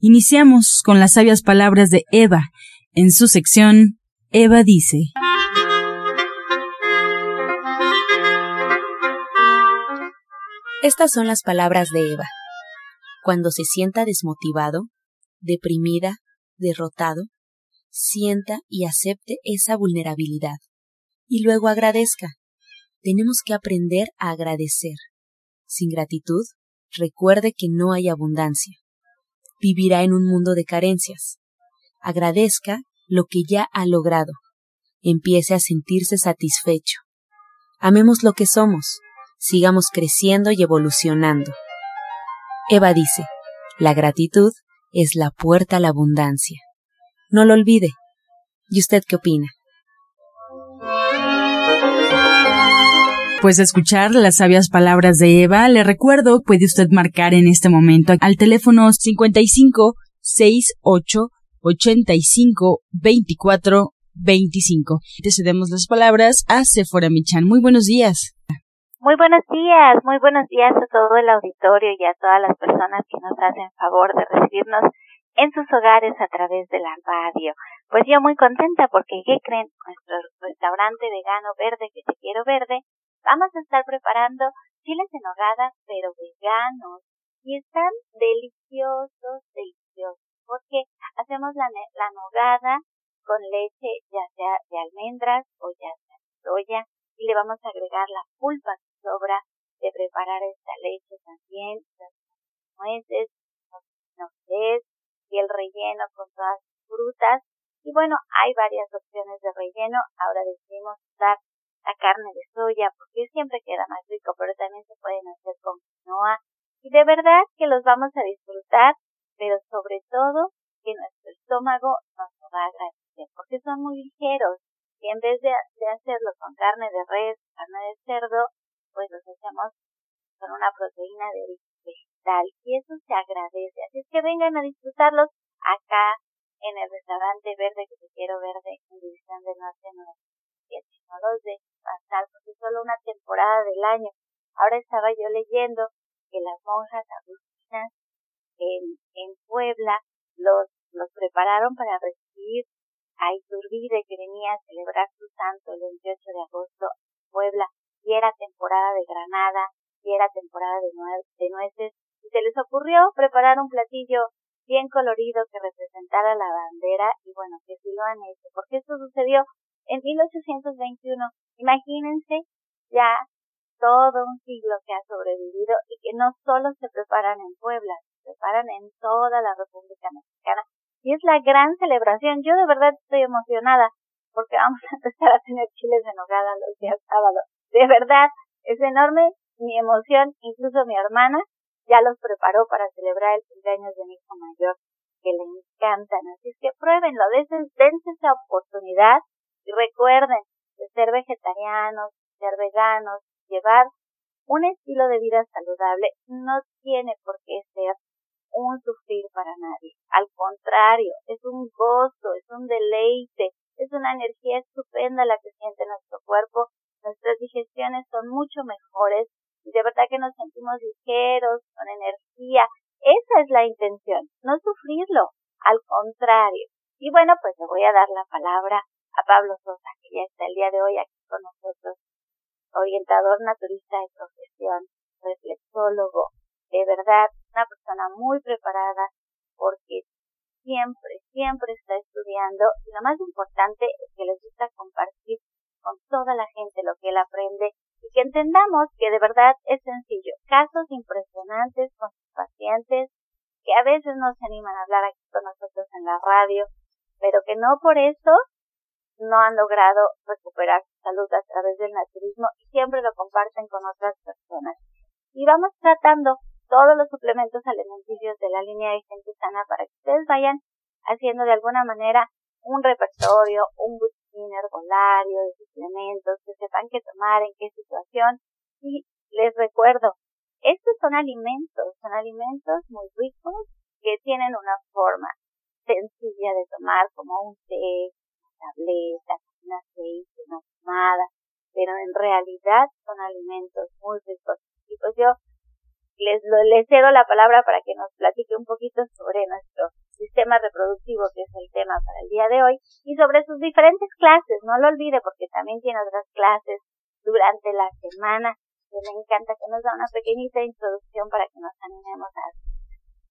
Iniciamos con las sabias palabras de Eva. En su sección, Eva dice. Estas son las palabras de Eva. Cuando se sienta desmotivado, deprimida, derrotado, sienta y acepte esa vulnerabilidad. Y luego agradezca. Tenemos que aprender a agradecer. Sin gratitud, recuerde que no hay abundancia. Vivirá en un mundo de carencias. Agradezca lo que ya ha logrado. Empiece a sentirse satisfecho. Amemos lo que somos sigamos creciendo y evolucionando. Eva dice, la gratitud es la puerta a la abundancia. No lo olvide. ¿Y usted qué opina? Pues escuchar las sabias palabras de Eva, le recuerdo, puede usted marcar en este momento al teléfono 55 68 85 24 25. Te cedemos las palabras a Sephora Michan. Muy buenos días. Muy buenos días, muy buenos días a todo el auditorio y a todas las personas que nos hacen favor de recibirnos en sus hogares a través de la radio. Pues yo muy contenta porque, ¿qué creen? Nuestro restaurante vegano verde que te quiero verde, vamos a estar preparando chiles en hogada, pero veganos. Y están deliciosos, deliciosos, porque hacemos la, la nogada con leche ya sea de almendras o ya sea de soya y le vamos a agregar la pulpa sobra de preparar esta leche también, las nueces, los y el relleno con todas las frutas. Y bueno, hay varias opciones de relleno. Ahora decidimos usar la carne de soya porque siempre queda más rico, pero también se pueden hacer con quinoa. Y de verdad que los vamos a disfrutar, pero sobre todo que nuestro estómago nos lo va a agradecer porque son muy ligeros. Y en vez de, de hacerlo con carne de res, carne de cerdo, pues los hacemos con una proteína de vegetal y eso se agradece. Así es que vengan a disfrutarlos acá en el restaurante verde que te quiero verde en División del Norte 97. No los de pasar porque es solo una temporada del año. Ahora estaba yo leyendo que las monjas agustinas en, en Puebla los, los prepararon para recibir a Iturbide que venía a celebrar su santo el 28 de agosto en Puebla y era temporada de granada, y era temporada de, nueces, y se les ocurrió preparar un platillo bien colorido que representara la bandera, y bueno, que sí lo han hecho, porque esto sucedió en 1821. Imagínense ya todo un siglo que ha sobrevivido y que no solo se preparan en Puebla, se preparan en toda la República Mexicana. Y es la gran celebración. Yo de verdad estoy emocionada porque vamos a empezar a tener chiles de nogada los días sábados de verdad, es enorme mi emoción, incluso mi hermana ya los preparó para celebrar el cumpleaños de mi hijo mayor, que le encantan, así es que pruébenlo, dense esa oportunidad recuerden de ser vegetarianos, ser veganos, llevar un estilo de vida saludable no tiene por qué ser un sufrir para nadie. Al contrario, es un gozo, es un deleite, es una energía estupenda la que siente nuestro cuerpo nuestras digestiones son mucho mejores y de verdad que nos sentimos ligeros, con energía. Esa es la intención, no sufrirlo, al contrario. Y bueno, pues le voy a dar la palabra a Pablo Sosa, que ya está el día de hoy aquí con nosotros, orientador naturista de profesión, reflexólogo, de verdad, una persona muy preparada porque siempre, siempre está estudiando y lo más importante es que les gusta compartir con toda la gente lo que él aprende y que entendamos que de verdad es sencillo. Casos impresionantes con sus pacientes que a veces no se animan a hablar aquí con nosotros en la radio, pero que no por eso no han logrado recuperar su salud a través del naturismo y siempre lo comparten con otras personas. Y vamos tratando todos los suplementos alimenticios de la línea de gente sana para que ustedes vayan haciendo de alguna manera un repertorio, un boletín herbolario de suplementos, que sepan qué tomar, en qué situación. Y les recuerdo, estos son alimentos, son alimentos muy ricos que tienen una forma sencilla de tomar como un té, una tableta, un aceite, una pomada, pero en realidad son alimentos muy ricos. Y pues yo les, les cedo la palabra para que nos platique un poquito sobre nuestro sistema reproductivo, que es el tema para el día de hoy, y sobre sus diferentes clases. No lo olvide porque también tiene otras clases durante la semana que me encanta que nos da una pequeñita introducción para que nos animemos a...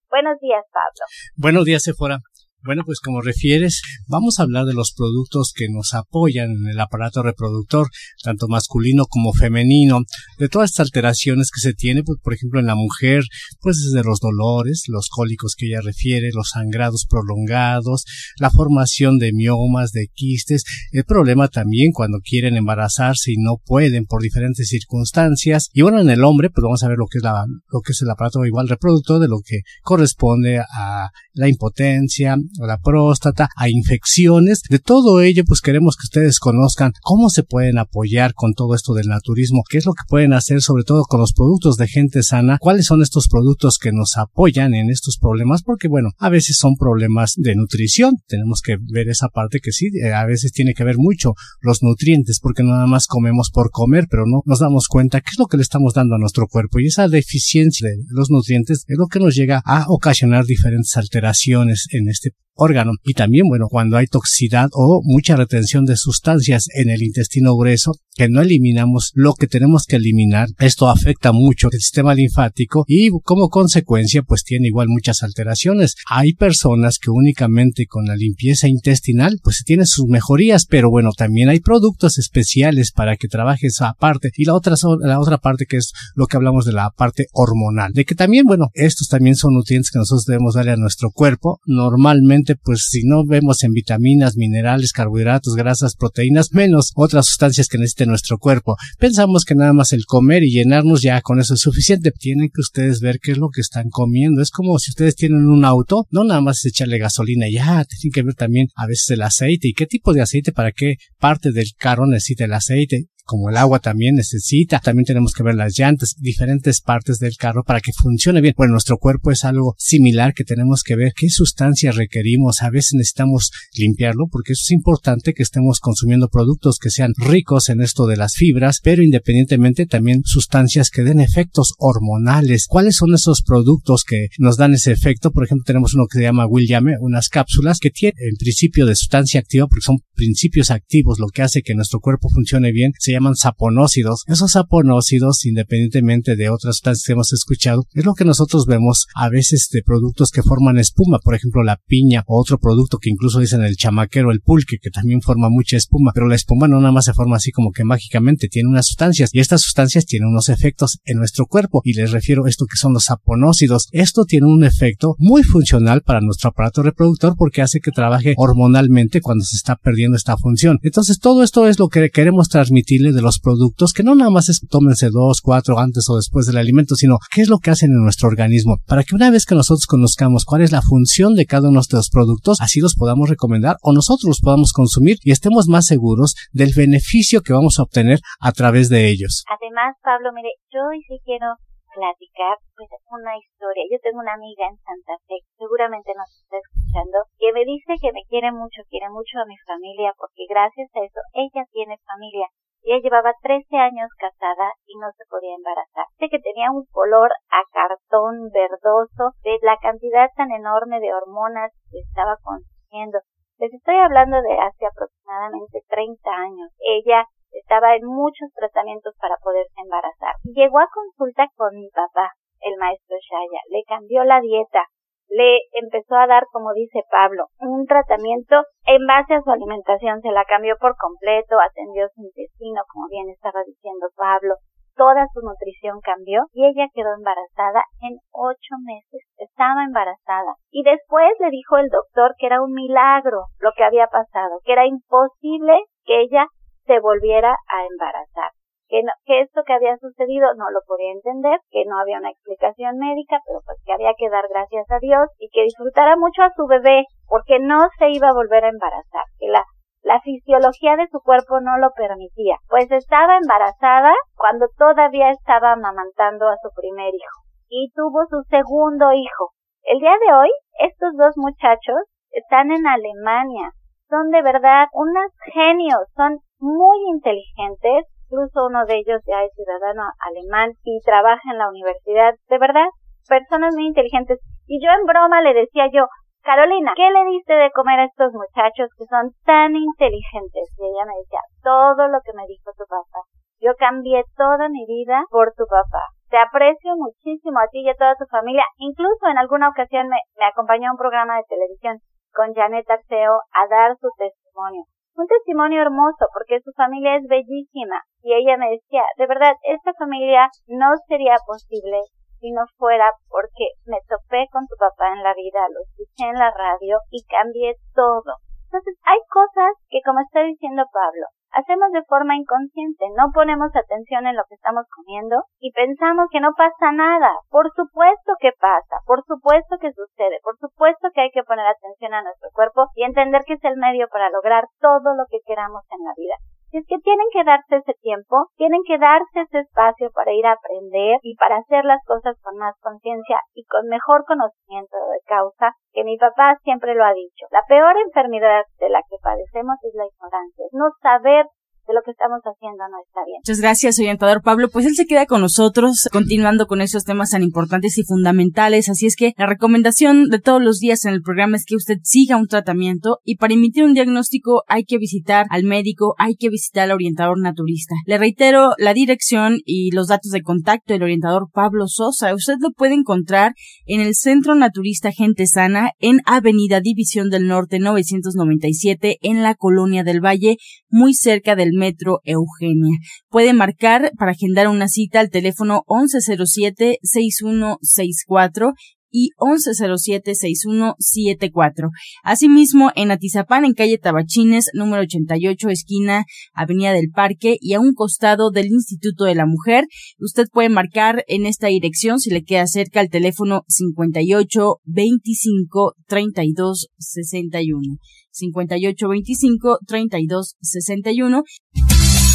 Buenos días, Pablo. Buenos días, Sephora. Bueno, pues como refieres, vamos a hablar de los productos que nos apoyan en el aparato reproductor, tanto masculino como femenino, de todas estas alteraciones que se tiene, pues por ejemplo en la mujer, pues desde los dolores, los cólicos que ella refiere, los sangrados prolongados, la formación de miomas, de quistes, el problema también cuando quieren embarazarse y no pueden por diferentes circunstancias. Y bueno, en el hombre, pues vamos a ver lo que es la, lo que es el aparato igual reproductor, de lo que corresponde a la impotencia, a la próstata, a infecciones. De todo ello, pues queremos que ustedes conozcan cómo se pueden apoyar con todo esto del naturismo, qué es lo que pueden hacer sobre todo con los productos de gente sana, cuáles son estos productos que nos apoyan en estos problemas, porque bueno, a veces son problemas de nutrición. Tenemos que ver esa parte que sí, eh, a veces tiene que ver mucho los nutrientes, porque nada más comemos por comer, pero no nos damos cuenta qué es lo que le estamos dando a nuestro cuerpo y esa deficiencia de los nutrientes es lo que nos llega a ocasionar diferentes alteraciones en este órgano. Y también, bueno, cuando hay toxicidad o mucha retención de sustancias en el intestino grueso, que no eliminamos lo que tenemos que eliminar, esto afecta mucho el sistema linfático y como consecuencia, pues tiene igual muchas alteraciones. Hay personas que únicamente con la limpieza intestinal, pues tiene sus mejorías, pero bueno, también hay productos especiales para que trabaje esa parte. Y la otra, la otra parte que es lo que hablamos de la parte hormonal, de que también, bueno, estos también son nutrientes que nosotros debemos darle a nuestro cuerpo. Normalmente pues si no vemos en vitaminas, minerales, carbohidratos, grasas, proteínas, menos otras sustancias que necesite nuestro cuerpo. Pensamos que nada más el comer y llenarnos ya con eso es suficiente. Tienen que ustedes ver qué es lo que están comiendo. Es como si ustedes tienen un auto, no nada más echarle gasolina ya, tienen que ver también a veces el aceite y qué tipo de aceite para qué parte del carro necesita el aceite como el agua también necesita. También tenemos que ver las llantas, diferentes partes del carro para que funcione bien. Bueno, nuestro cuerpo es algo similar que tenemos que ver qué sustancias requerimos. A veces necesitamos limpiarlo porque eso es importante que estemos consumiendo productos que sean ricos en esto de las fibras, pero independientemente también sustancias que den efectos hormonales. ¿Cuáles son esos productos que nos dan ese efecto? Por ejemplo, tenemos uno que se llama William, unas cápsulas que tienen el principio de sustancia activa porque son principios activos, lo que hace que nuestro cuerpo funcione bien. Llaman saponócidos. Esos saponócidos, independientemente de otras sustancias que hemos escuchado, es lo que nosotros vemos a veces de productos que forman espuma, por ejemplo la piña o otro producto que incluso dicen el chamaquero, el pulque, que también forma mucha espuma, pero la espuma no nada más se forma así como que mágicamente, tiene unas sustancias y estas sustancias tienen unos efectos en nuestro cuerpo y les refiero a esto que son los saponócidos. Esto tiene un efecto muy funcional para nuestro aparato reproductor porque hace que trabaje hormonalmente cuando se está perdiendo esta función. Entonces todo esto es lo que queremos transmitirle de los productos, que no nada más es tómense dos, cuatro antes o después del alimento, sino qué es lo que hacen en nuestro organismo, para que una vez que nosotros conozcamos cuál es la función de cada uno de estos productos, así los podamos recomendar o nosotros los podamos consumir y estemos más seguros del beneficio que vamos a obtener a través de ellos. Además, Pablo, mire, yo hoy sí quiero platicar pues una historia. Yo tengo una amiga en Santa Fe, seguramente nos está escuchando, que me dice que me quiere mucho, quiere mucho a mi familia, porque gracias a eso ella tiene familia. Ella llevaba 13 años casada y no se podía embarazar. Sé que tenía un color a cartón verdoso de la cantidad tan enorme de hormonas que estaba consumiendo. Les estoy hablando de hace aproximadamente 30 años. Ella estaba en muchos tratamientos para poderse embarazar. Llegó a consulta con mi papá, el maestro Shaya. Le cambió la dieta, le empezó a dar, como dice Pablo, un tratamiento en base a su alimentación, se la cambió por completo, atendió su intestino, como bien estaba diciendo Pablo, toda su nutrición cambió y ella quedó embarazada en ocho meses, estaba embarazada. Y después le dijo el doctor que era un milagro lo que había pasado, que era imposible que ella se volviera a embarazar que, que esto que había sucedido no lo podía entender, que no había una explicación médica, pero pues que había que dar gracias a Dios y que disfrutara mucho a su bebé. porque no se iba a volver a embarazar, que la, la fisiología de su cuerpo no lo permitía, pues estaba embarazada cuando todavía estaba amamantando a su primer hijo y tuvo su segundo hijo. El día de hoy, estos dos muchachos están en Alemania, son de verdad unos genios, son muy inteligentes, incluso uno de ellos ya es ciudadano alemán y trabaja en la universidad, de verdad, personas muy inteligentes. Y yo en broma le decía yo, Carolina, ¿qué le diste de comer a estos muchachos que son tan inteligentes? Y ella me decía, todo lo que me dijo tu papá. Yo cambié toda mi vida por tu papá. Te aprecio muchísimo a ti y a toda tu familia. Incluso en alguna ocasión me, me acompañó a un programa de televisión con Janet Arceo a dar su testimonio. Un testimonio hermoso porque su familia es bellísima y ella me decía, de verdad, esta familia no sería posible si no fuera porque me topé con tu papá en la vida, lo escuché en la radio y cambié todo. Entonces hay cosas que, como está diciendo Pablo, hacemos de forma inconsciente, no ponemos atención en lo que estamos comiendo y pensamos que no pasa nada. Por supuesto que pasa, por supuesto que sucede, por supuesto que hay que poner atención a nuestro cuerpo y entender que es el medio para lograr todo lo que queramos en la vida es que tienen que darse ese tiempo, tienen que darse ese espacio para ir a aprender y para hacer las cosas con más conciencia y con mejor conocimiento de causa, que mi papá siempre lo ha dicho. La peor enfermedad de la que padecemos es la ignorancia, no saber de lo que estamos haciendo no está bien. Muchas gracias, orientador Pablo. Pues él se queda con nosotros continuando con esos temas tan importantes y fundamentales. Así es que la recomendación de todos los días en el programa es que usted siga un tratamiento y para emitir un diagnóstico hay que visitar al médico, hay que visitar al orientador naturista. Le reitero la dirección y los datos de contacto del orientador Pablo Sosa. Usted lo puede encontrar en el Centro Naturista Gente Sana en Avenida División del Norte 997 en la Colonia del Valle, muy cerca del Metro Eugenia. Puede marcar para agendar una cita al teléfono 1107-6164 y 1107-6174. Asimismo, en Atizapán, en calle Tabachines, número 88, esquina Avenida del Parque y a un costado del Instituto de la Mujer, usted puede marcar en esta dirección si le queda cerca el teléfono 58 25 32 61. 58 25 32 61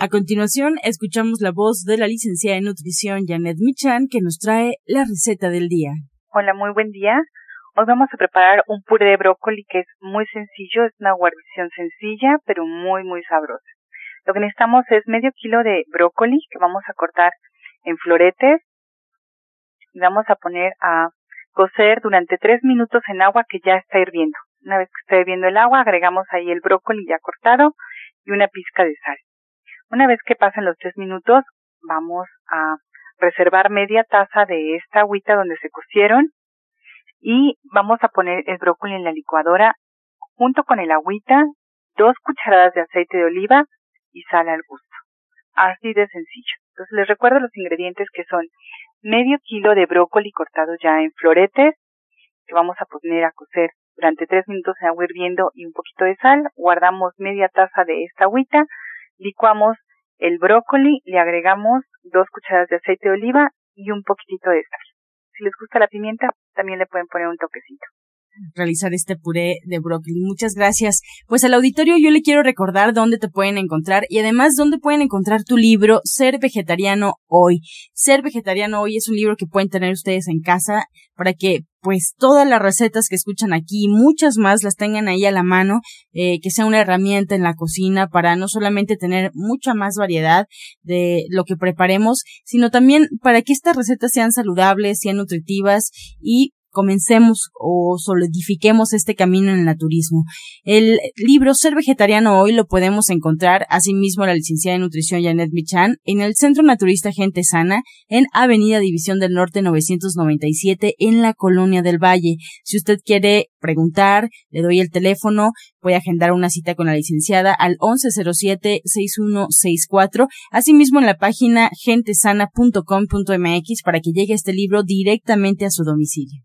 A continuación, escuchamos la voz de la licenciada en nutrición Janet Michan, que nos trae la receta del día. Hola, muy buen día. Hoy vamos a preparar un puré de brócoli que es muy sencillo, es una guarnición sencilla, pero muy, muy sabrosa. Lo que necesitamos es medio kilo de brócoli que vamos a cortar en floretes y vamos a poner a cocer durante tres minutos en agua que ya está hirviendo. Una vez que está hirviendo el agua, agregamos ahí el brócoli ya cortado y una pizca de sal. Una vez que pasen los tres minutos, vamos a reservar media taza de esta agüita donde se cocieron y vamos a poner el brócoli en la licuadora junto con el agüita, dos cucharadas de aceite de oliva y sal al gusto. Así de sencillo. Entonces les recuerdo los ingredientes que son medio kilo de brócoli cortado ya en floretes, que vamos a poner a cocer durante tres minutos en agua hirviendo y un poquito de sal. Guardamos media taza de esta agüita licuamos el brócoli, le agregamos dos cucharadas de aceite de oliva y un poquitito de sal. Si les gusta la pimienta, también le pueden poner un toquecito realizar este puré de brócoli. Muchas gracias. Pues al auditorio yo le quiero recordar dónde te pueden encontrar y además dónde pueden encontrar tu libro Ser Vegetariano Hoy. Ser Vegetariano Hoy es un libro que pueden tener ustedes en casa para que pues todas las recetas que escuchan aquí, muchas más las tengan ahí a la mano, eh, que sea una herramienta en la cocina para no solamente tener mucha más variedad de lo que preparemos, sino también para que estas recetas sean saludables, sean nutritivas y comencemos o solidifiquemos este camino en el naturismo. El libro Ser Vegetariano Hoy lo podemos encontrar, asimismo la licenciada en nutrición Janet Michan, en el Centro Naturista Gente Sana, en Avenida División del Norte 997, en la Colonia del Valle. Si usted quiere preguntar, le doy el teléfono, puede agendar una cita con la licenciada al 1107-6164, asimismo en la página gentesana.com.mx para que llegue este libro directamente a su domicilio.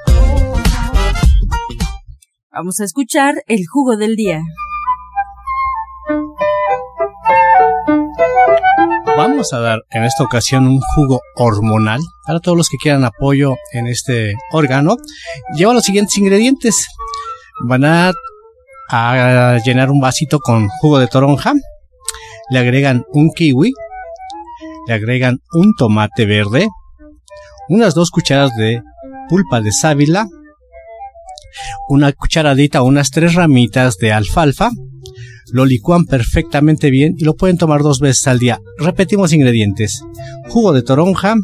Vamos a escuchar el jugo del día. Vamos a dar en esta ocasión un jugo hormonal para todos los que quieran apoyo en este órgano. Lleva los siguientes ingredientes. Van a, a llenar un vasito con jugo de toronja. Le agregan un kiwi. Le agregan un tomate verde. Unas dos cucharadas de pulpa de sábila una cucharadita o unas tres ramitas de alfalfa, lo licúan perfectamente bien y lo pueden tomar dos veces al día. Repetimos ingredientes: jugo de toronja,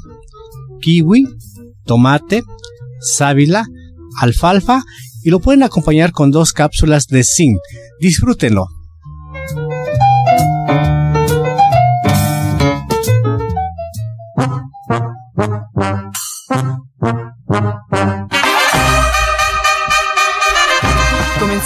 kiwi, tomate, sábila, alfalfa y lo pueden acompañar con dos cápsulas de zinc. Disfrútenlo.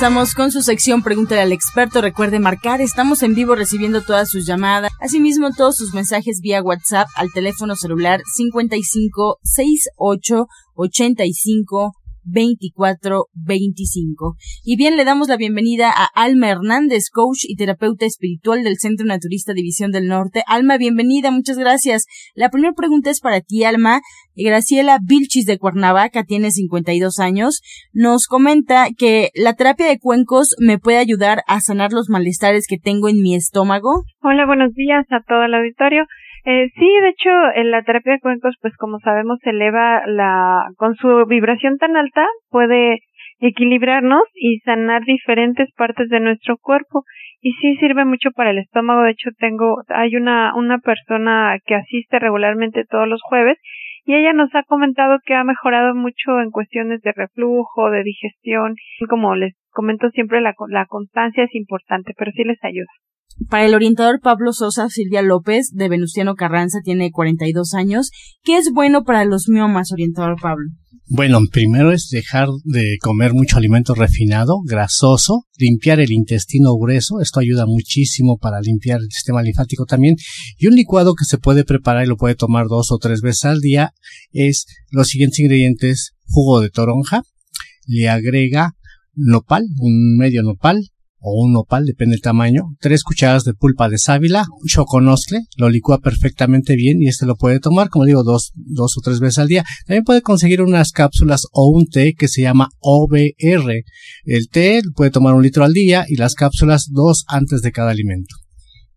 Comenzamos con su sección Pregúntale al experto. Recuerde marcar, estamos en vivo recibiendo todas sus llamadas, asimismo todos sus mensajes vía WhatsApp al teléfono celular 55 68 85 2425. Y bien, le damos la bienvenida a Alma Hernández, coach y terapeuta espiritual del Centro Naturista División del Norte. Alma, bienvenida, muchas gracias. La primera pregunta es para ti, Alma. Graciela Vilchis de Cuernavaca tiene 52 años. Nos comenta que la terapia de cuencos me puede ayudar a sanar los malestares que tengo en mi estómago. Hola, buenos días a todo el auditorio. Eh, sí, de hecho, en la terapia de cuencos, pues como sabemos, eleva la, con su vibración tan alta, puede equilibrarnos y sanar diferentes partes de nuestro cuerpo. Y sí sirve mucho para el estómago. De hecho, tengo, hay una, una persona que asiste regularmente todos los jueves y ella nos ha comentado que ha mejorado mucho en cuestiones de reflujo, de digestión. Como les comento siempre, la, la constancia es importante, pero sí les ayuda. Para el orientador Pablo Sosa, Silvia López, de Venustiano Carranza, tiene 42 años. ¿Qué es bueno para los miomas, orientador Pablo? Bueno, primero es dejar de comer mucho alimento refinado, grasoso, limpiar el intestino grueso, esto ayuda muchísimo para limpiar el sistema linfático también, y un licuado que se puede preparar y lo puede tomar dos o tres veces al día es los siguientes ingredientes, jugo de toronja, le agrega nopal, un medio nopal, o un nopal, depende del tamaño, tres cucharadas de pulpa de sábila, un choconoscle, lo licúa perfectamente bien y este lo puede tomar, como digo, dos, dos o tres veces al día. También puede conseguir unas cápsulas o un té que se llama OBR. El té puede tomar un litro al día y las cápsulas dos antes de cada alimento.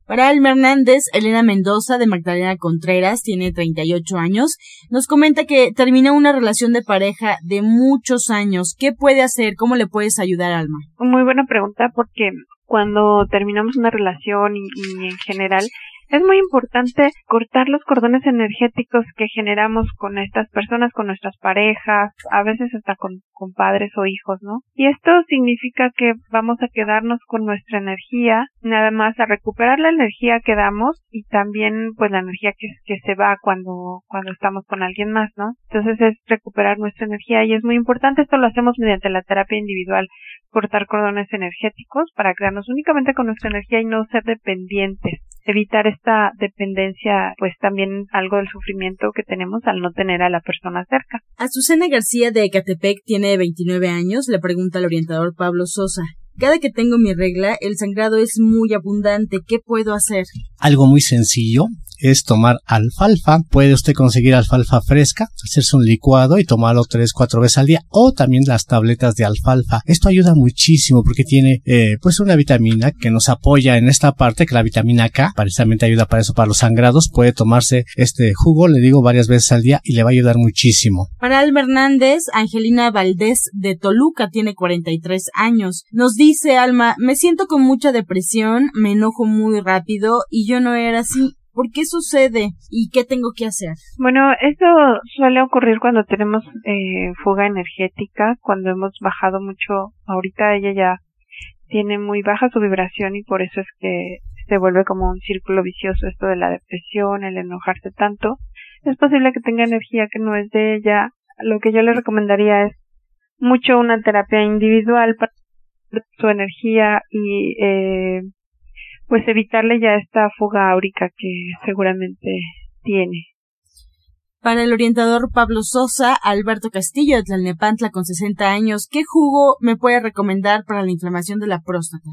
Para Alma Hernández, Elena Mendoza de Magdalena Contreras tiene 38 años. Nos comenta que terminó una relación de pareja de muchos años. ¿Qué puede hacer? ¿Cómo le puedes ayudar, Alma? Muy buena pregunta porque cuando terminamos una relación y, y en general es muy importante cortar los cordones energéticos que generamos con estas personas, con nuestras parejas, a veces hasta con, padres o hijos, ¿no? Y esto significa que vamos a quedarnos con nuestra energía, nada más a recuperar la energía que damos y también pues la energía que, que se va cuando, cuando estamos con alguien más, ¿no? Entonces es recuperar nuestra energía y es muy importante, esto lo hacemos mediante la terapia individual, cortar cordones energéticos para quedarnos únicamente con nuestra energía y no ser dependientes evitar esta dependencia, pues también algo del sufrimiento que tenemos al no tener a la persona cerca. Azucena García de Ecatepec tiene 29 años, le pregunta al orientador Pablo Sosa. Cada que tengo mi regla, el sangrado es muy abundante. ¿Qué puedo hacer? Algo muy sencillo es tomar alfalfa. Puede usted conseguir alfalfa fresca, hacerse un licuado y tomarlo tres, cuatro veces al día o también las tabletas de alfalfa. Esto ayuda muchísimo porque tiene eh, pues una vitamina que nos apoya en esta parte que la vitamina K precisamente ayuda para eso, para los sangrados. Puede tomarse este jugo, le digo varias veces al día y le va a ayudar muchísimo. Para Alma Hernández, Angelina Valdés de Toluca tiene 43 años. Nos dice Alma, me siento con mucha depresión, me enojo muy rápido y yo no era así. ¿Por qué sucede y qué tengo que hacer? Bueno, esto suele ocurrir cuando tenemos eh, fuga energética, cuando hemos bajado mucho. Ahorita ella ya tiene muy baja su vibración y por eso es que se vuelve como un círculo vicioso esto de la depresión, el enojarse tanto. Es posible que tenga energía que no es de ella. Lo que yo le recomendaría es mucho una terapia individual para su energía y eh, pues evitarle ya esta fuga áurica que seguramente tiene. Para el orientador Pablo Sosa, Alberto Castillo de Tlalnepantla con 60 años, ¿qué jugo me puede recomendar para la inflamación de la próstata?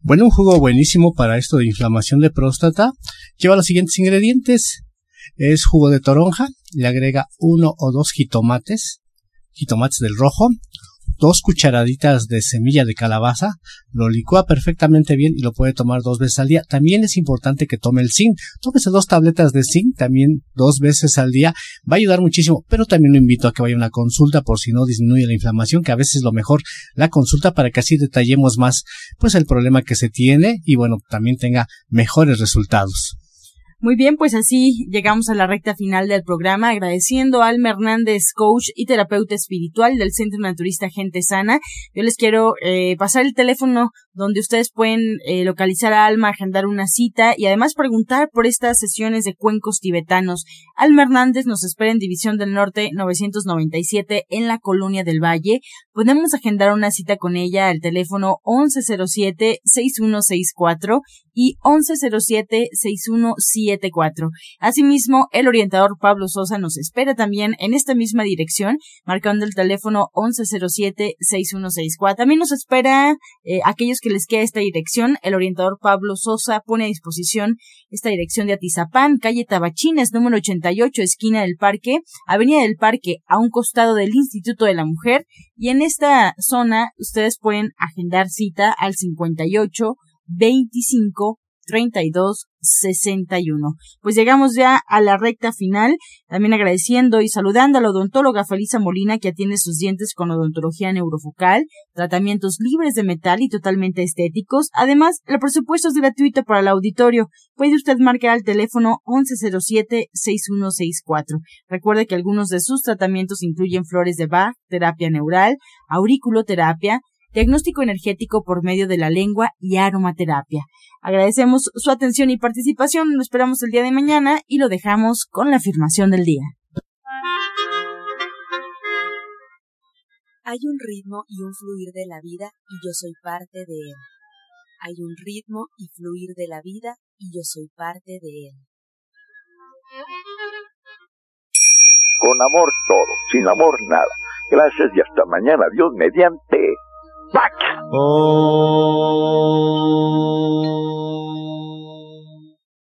Bueno, un jugo buenísimo para esto de inflamación de próstata. Lleva los siguientes ingredientes. Es jugo de toronja, le agrega uno o dos jitomates, jitomates del rojo, dos cucharaditas de semilla de calabaza, lo licúa perfectamente bien y lo puede tomar dos veces al día. También es importante que tome el zinc. Tómese dos tabletas de zinc también dos veces al día. Va a ayudar muchísimo, pero también lo invito a que vaya a una consulta por si no disminuye la inflamación, que a veces es lo mejor la consulta para que así detallemos más pues el problema que se tiene y bueno, también tenga mejores resultados. Muy bien, pues así llegamos a la recta final del programa, agradeciendo a Alma Hernández, coach y terapeuta espiritual del Centro Naturista Gente Sana. Yo les quiero eh, pasar el teléfono donde ustedes pueden eh, localizar a Alma, agendar una cita y además preguntar por estas sesiones de cuencos tibetanos. Alma Hernández nos espera en División del Norte 997 en la Colonia del Valle. Podemos agendar una cita con ella al teléfono 1107-6164 y 1107-6174. Asimismo, el orientador Pablo Sosa nos espera también en esta misma dirección, marcando el teléfono 1107-6164. También nos espera eh, aquellos que les queda esta dirección. El orientador Pablo Sosa pone a disposición esta dirección de Atizapán, calle Tabachines, número 88, esquina del Parque, Avenida del Parque, a un costado del Instituto de la Mujer. Y en esta zona ustedes pueden agendar cita al 58 25 32 61. Pues llegamos ya a la recta final, también agradeciendo y saludando a la odontóloga Felisa Molina que atiende sus dientes con odontología neurofocal, tratamientos libres de metal y totalmente estéticos. Además, el presupuesto es gratuito para el auditorio. Puede usted marcar al teléfono 1107-6164. Recuerde que algunos de sus tratamientos incluyen flores de Bach, terapia neural, auriculoterapia, diagnóstico energético por medio de la lengua y aromaterapia. Agradecemos su atención y participación, lo esperamos el día de mañana y lo dejamos con la afirmación del día. Hay un ritmo y un fluir de la vida y yo soy parte de él. Hay un ritmo y fluir de la vida y yo soy parte de él. Con amor todo, sin amor nada. Gracias y hasta mañana. Dios mediante. Back. Oh.